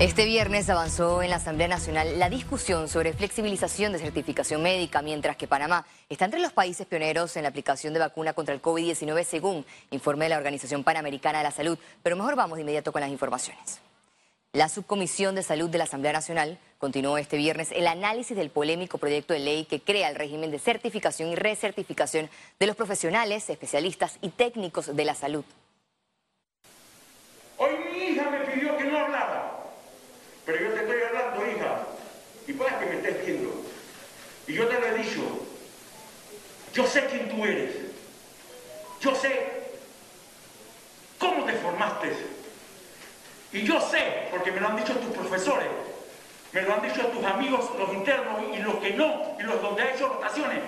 Este viernes avanzó en la Asamblea Nacional la discusión sobre flexibilización de certificación médica, mientras que Panamá está entre los países pioneros en la aplicación de vacuna contra el COVID-19, según informe la Organización Panamericana de la Salud. Pero mejor vamos de inmediato con las informaciones. La Subcomisión de Salud de la Asamblea Nacional continuó este viernes el análisis del polémico proyecto de ley que crea el régimen de certificación y recertificación de los profesionales, especialistas y técnicos de la salud. Hoy mi hija me pidió que no hablara. Pero yo te estoy hablando, hija, y puedes que me estés viendo. Y yo te lo he dicho, yo sé quién tú eres. Yo sé cómo te formaste. Y yo sé, porque me lo han dicho tus profesores, me lo han dicho tus amigos, los internos y los que no, y los donde ha hecho rotaciones,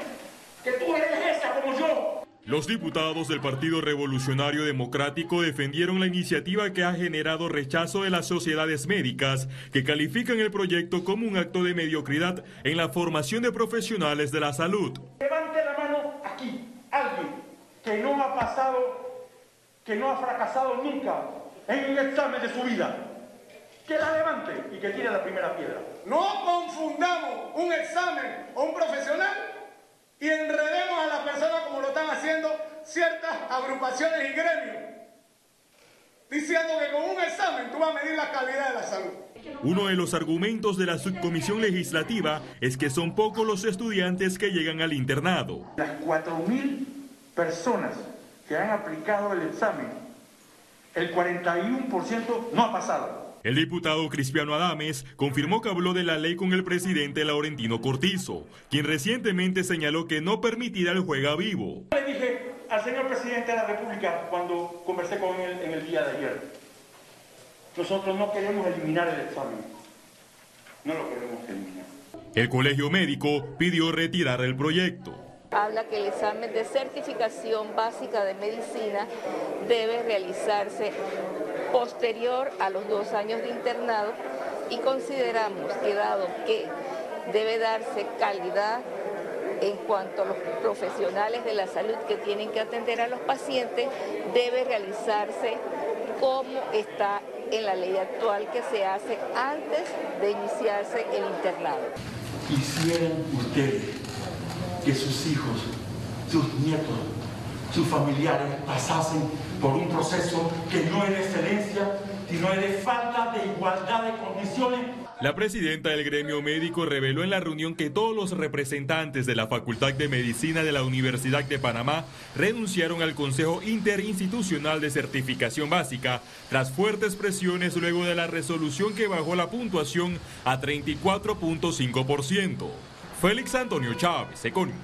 que tú eres esa como yo. Los diputados del Partido Revolucionario Democrático defendieron la iniciativa que ha generado rechazo de las sociedades médicas, que califican el proyecto como un acto de mediocridad en la formación de profesionales de la salud. Levante la mano aquí, alguien que no ha pasado, que no ha fracasado nunca en un examen de su vida. Que la levante y que tire la primera piedra. No confundamos un examen o un profesional y enredemos a la persona como lo están haciendo ciertas agrupaciones y gremios, diciendo que con un examen tú vas a medir la calidad de la salud. Uno de los argumentos de la subcomisión legislativa es que son pocos los estudiantes que llegan al internado. Las 4.000 personas que han aplicado el examen, el 41% no ha pasado. El diputado Cristiano Adames confirmó que habló de la ley con el presidente Laurentino Cortizo, quien recientemente señaló que no permitirá el juega vivo. Le dije al señor presidente de la República cuando conversé con él en el día de ayer, nosotros no queremos eliminar el examen, no lo queremos eliminar. El colegio médico pidió retirar el proyecto. Habla que el examen de certificación básica de medicina debe realizarse posterior a los dos años de internado y consideramos que dado que debe darse calidad en cuanto a los profesionales de la salud que tienen que atender a los pacientes, debe realizarse como está en la ley actual que se hace antes de iniciarse el internado. Quisieran ustedes que sus hijos, sus nietos, sus familiares pasasen por un proceso que no de excelencia, sino de falta de igualdad de condiciones. La presidenta del gremio médico reveló en la reunión que todos los representantes de la Facultad de Medicina de la Universidad de Panamá renunciaron al Consejo Interinstitucional de Certificación Básica tras fuertes presiones luego de la resolución que bajó la puntuación a 34.5%. Félix Antonio Chávez, Econius.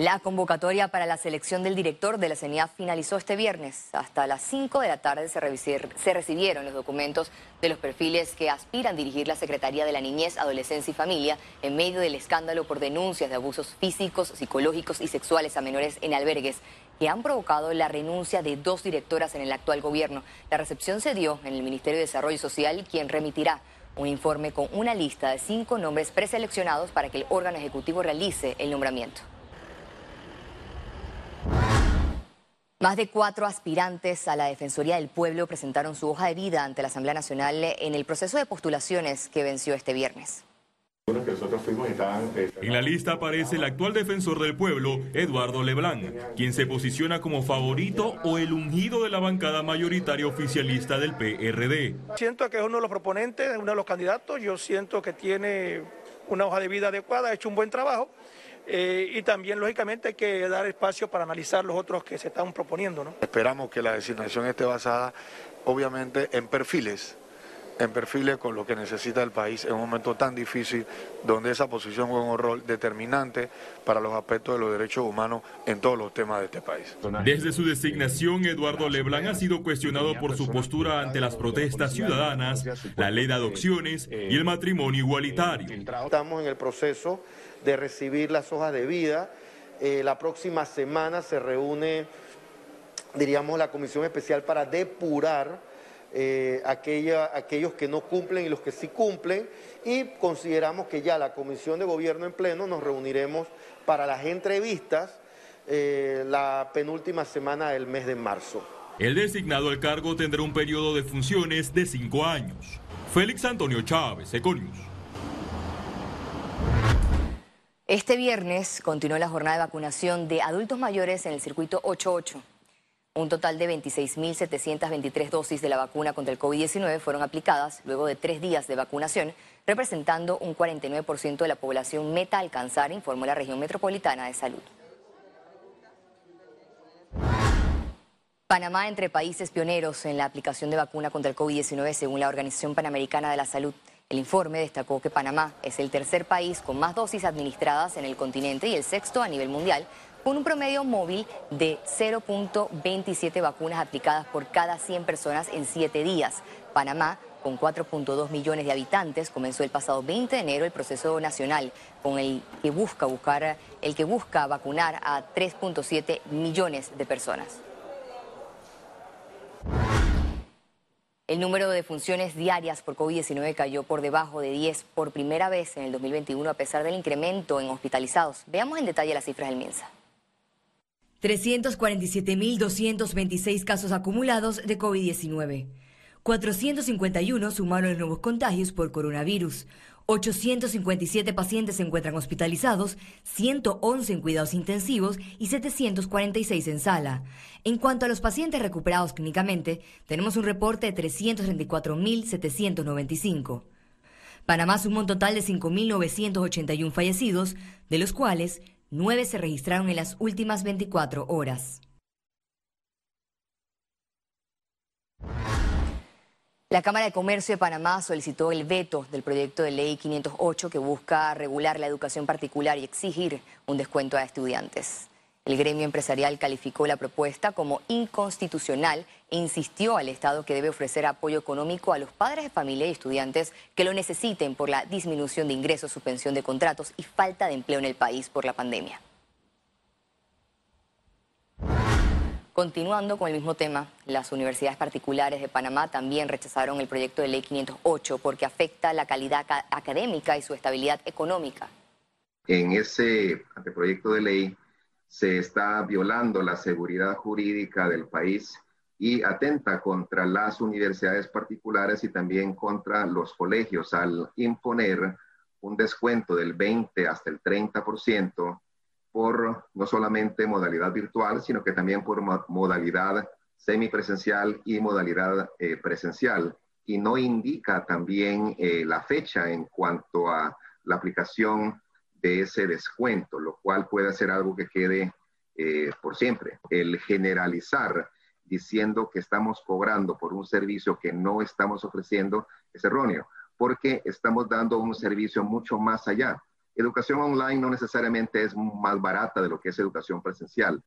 La convocatoria para la selección del director de la CENIA finalizó este viernes. Hasta las 5 de la tarde se, recibieron los documentos de los perfiles que aspiran a dirigir la Secretaría de la Niñez, Adolescencia y Familia en medio del escándalo por denuncias de abusos físicos, psicológicos y sexuales a menores en albergues que han provocado la renuncia de dos directoras en el actual gobierno. La recepción se dio en el Ministerio de Desarrollo Social, quien remitirá un informe con una lista de cinco nombres preseleccionados para que el órgano ejecutivo realice el nombramiento. Más de cuatro aspirantes a la Defensoría del Pueblo presentaron su hoja de vida ante la Asamblea Nacional en el proceso de postulaciones que venció este viernes. En la lista aparece el actual defensor del pueblo, Eduardo Leblanc, quien se posiciona como favorito o el ungido de la bancada mayoritaria oficialista del PRD. Siento que es uno de los proponentes, uno de los candidatos, yo siento que tiene una hoja de vida adecuada, ha hecho un buen trabajo eh, y también, lógicamente, hay que dar espacio para analizar los otros que se están proponiendo. ¿no? Esperamos que la designación esté basada, obviamente, en perfiles en perfiles con lo que necesita el país en un momento tan difícil, donde esa posición juega un rol determinante para los aspectos de los derechos humanos en todos los temas de este país. Desde su designación, Eduardo Leblanc ha sido cuestionado por su postura ante las protestas ciudadanas, la ley de adopciones y el matrimonio igualitario. Estamos en el proceso de recibir las hojas de vida. Eh, la próxima semana se reúne, diríamos, la comisión especial para depurar eh, aquellos que no cumplen y los que sí cumplen y consideramos que ya la comisión de gobierno en pleno nos reuniremos para las entrevistas eh, la penúltima semana del mes de marzo. El designado al cargo tendrá un periodo de funciones de cinco años. Félix Antonio Chávez, Econius. Este viernes continuó la jornada de vacunación de adultos mayores en el circuito 88. Un total de 26.723 dosis de la vacuna contra el COVID-19 fueron aplicadas luego de tres días de vacunación, representando un 49% de la población meta a alcanzar, informó la región metropolitana de salud. Panamá entre países pioneros en la aplicación de vacuna contra el COVID-19 según la Organización Panamericana de la Salud. El informe destacó que Panamá es el tercer país con más dosis administradas en el continente y el sexto a nivel mundial, con un promedio móvil de 0.27 vacunas aplicadas por cada 100 personas en 7 días. Panamá, con 4.2 millones de habitantes, comenzó el pasado 20 de enero el proceso nacional con el que busca buscar el que busca vacunar a 3.7 millones de personas. El número de funciones diarias por COVID-19 cayó por debajo de 10 por primera vez en el 2021 a pesar del incremento en hospitalizados. Veamos en detalle las cifras del MINSA. 347.226 casos acumulados de COVID-19. 451 sumaron nuevos contagios por coronavirus. 857 pacientes se encuentran hospitalizados, 111 en cuidados intensivos y 746 en sala. En cuanto a los pacientes recuperados clínicamente, tenemos un reporte de 334.795. Panamá sumó un total de 5.981 fallecidos, de los cuales 9 se registraron en las últimas 24 horas. La Cámara de Comercio de Panamá solicitó el veto del proyecto de ley 508 que busca regular la educación particular y exigir un descuento a estudiantes. El gremio empresarial calificó la propuesta como inconstitucional e insistió al Estado que debe ofrecer apoyo económico a los padres de familia y estudiantes que lo necesiten por la disminución de ingresos, suspensión de contratos y falta de empleo en el país por la pandemia. Continuando con el mismo tema, las universidades particulares de Panamá también rechazaron el proyecto de ley 508 porque afecta la calidad académica y su estabilidad económica. En ese proyecto de ley se está violando la seguridad jurídica del país y atenta contra las universidades particulares y también contra los colegios al imponer un descuento del 20 hasta el 30% por no solamente modalidad virtual, sino que también por modalidad semipresencial y modalidad eh, presencial. Y no indica también eh, la fecha en cuanto a la aplicación de ese descuento, lo cual puede ser algo que quede eh, por siempre. El generalizar diciendo que estamos cobrando por un servicio que no estamos ofreciendo es erróneo, porque estamos dando un servicio mucho más allá educación online no necesariamente es más barata de lo que es educación presencial.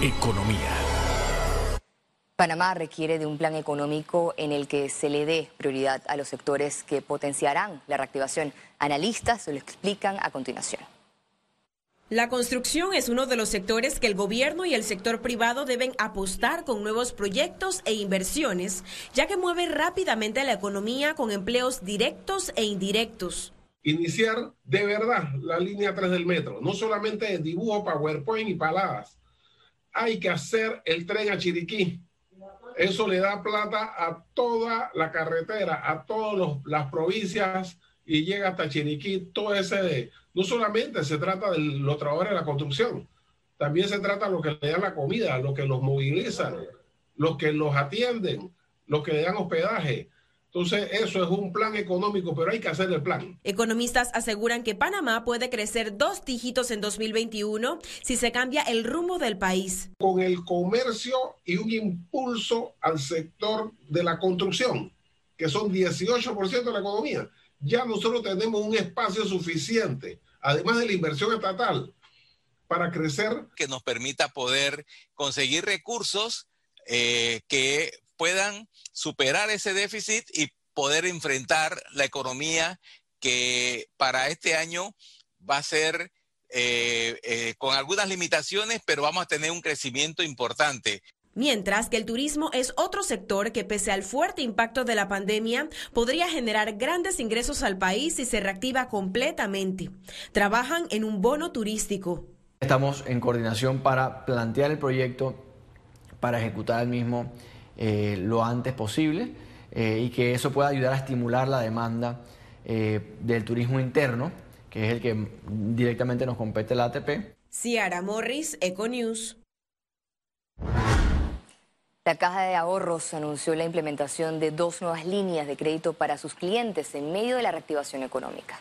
Economía. Panamá requiere de un plan económico en el que se le dé prioridad a los sectores que potenciarán la reactivación. Analistas se lo explican a continuación. La construcción es uno de los sectores que el gobierno y el sector privado deben apostar con nuevos proyectos e inversiones, ya que mueve rápidamente la economía con empleos directos e indirectos. Iniciar de verdad la línea 3 del metro, no solamente dibujo, PowerPoint y paladas. Hay que hacer el tren a Chiriquí. Eso le da plata a toda la carretera, a todas las provincias y llega hasta Chiriquí, todo ese de no solamente se trata de los trabajadores de la construcción, también se trata de lo que le dan la comida, lo que los movilizan, los que los atienden, los que le dan hospedaje. Entonces, eso es un plan económico, pero hay que hacer el plan. Economistas aseguran que Panamá puede crecer dos dígitos en 2021 si se cambia el rumbo del país. Con el comercio y un impulso al sector de la construcción, que son 18% de la economía, ya nosotros tenemos un espacio suficiente además de la inversión estatal, para crecer. Que nos permita poder conseguir recursos eh, que puedan superar ese déficit y poder enfrentar la economía que para este año va a ser eh, eh, con algunas limitaciones, pero vamos a tener un crecimiento importante. Mientras que el turismo es otro sector que pese al fuerte impacto de la pandemia podría generar grandes ingresos al país si se reactiva completamente. Trabajan en un bono turístico. Estamos en coordinación para plantear el proyecto, para ejecutar el mismo eh, lo antes posible eh, y que eso pueda ayudar a estimular la demanda eh, del turismo interno, que es el que directamente nos compete la ATP. Ciara Morris, Econews. La Caja de Ahorros anunció la implementación de dos nuevas líneas de crédito para sus clientes en medio de la reactivación económica.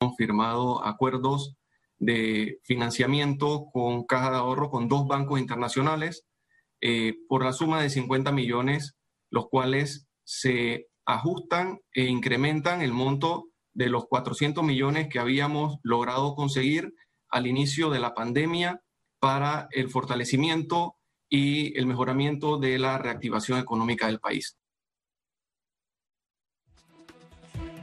Hemos firmado acuerdos de financiamiento con Caja de Ahorro con dos bancos internacionales eh, por la suma de 50 millones, los cuales se ajustan e incrementan el monto de los 400 millones que habíamos logrado conseguir al inicio de la pandemia para el fortalecimiento y el mejoramiento de la reactivación económica del país.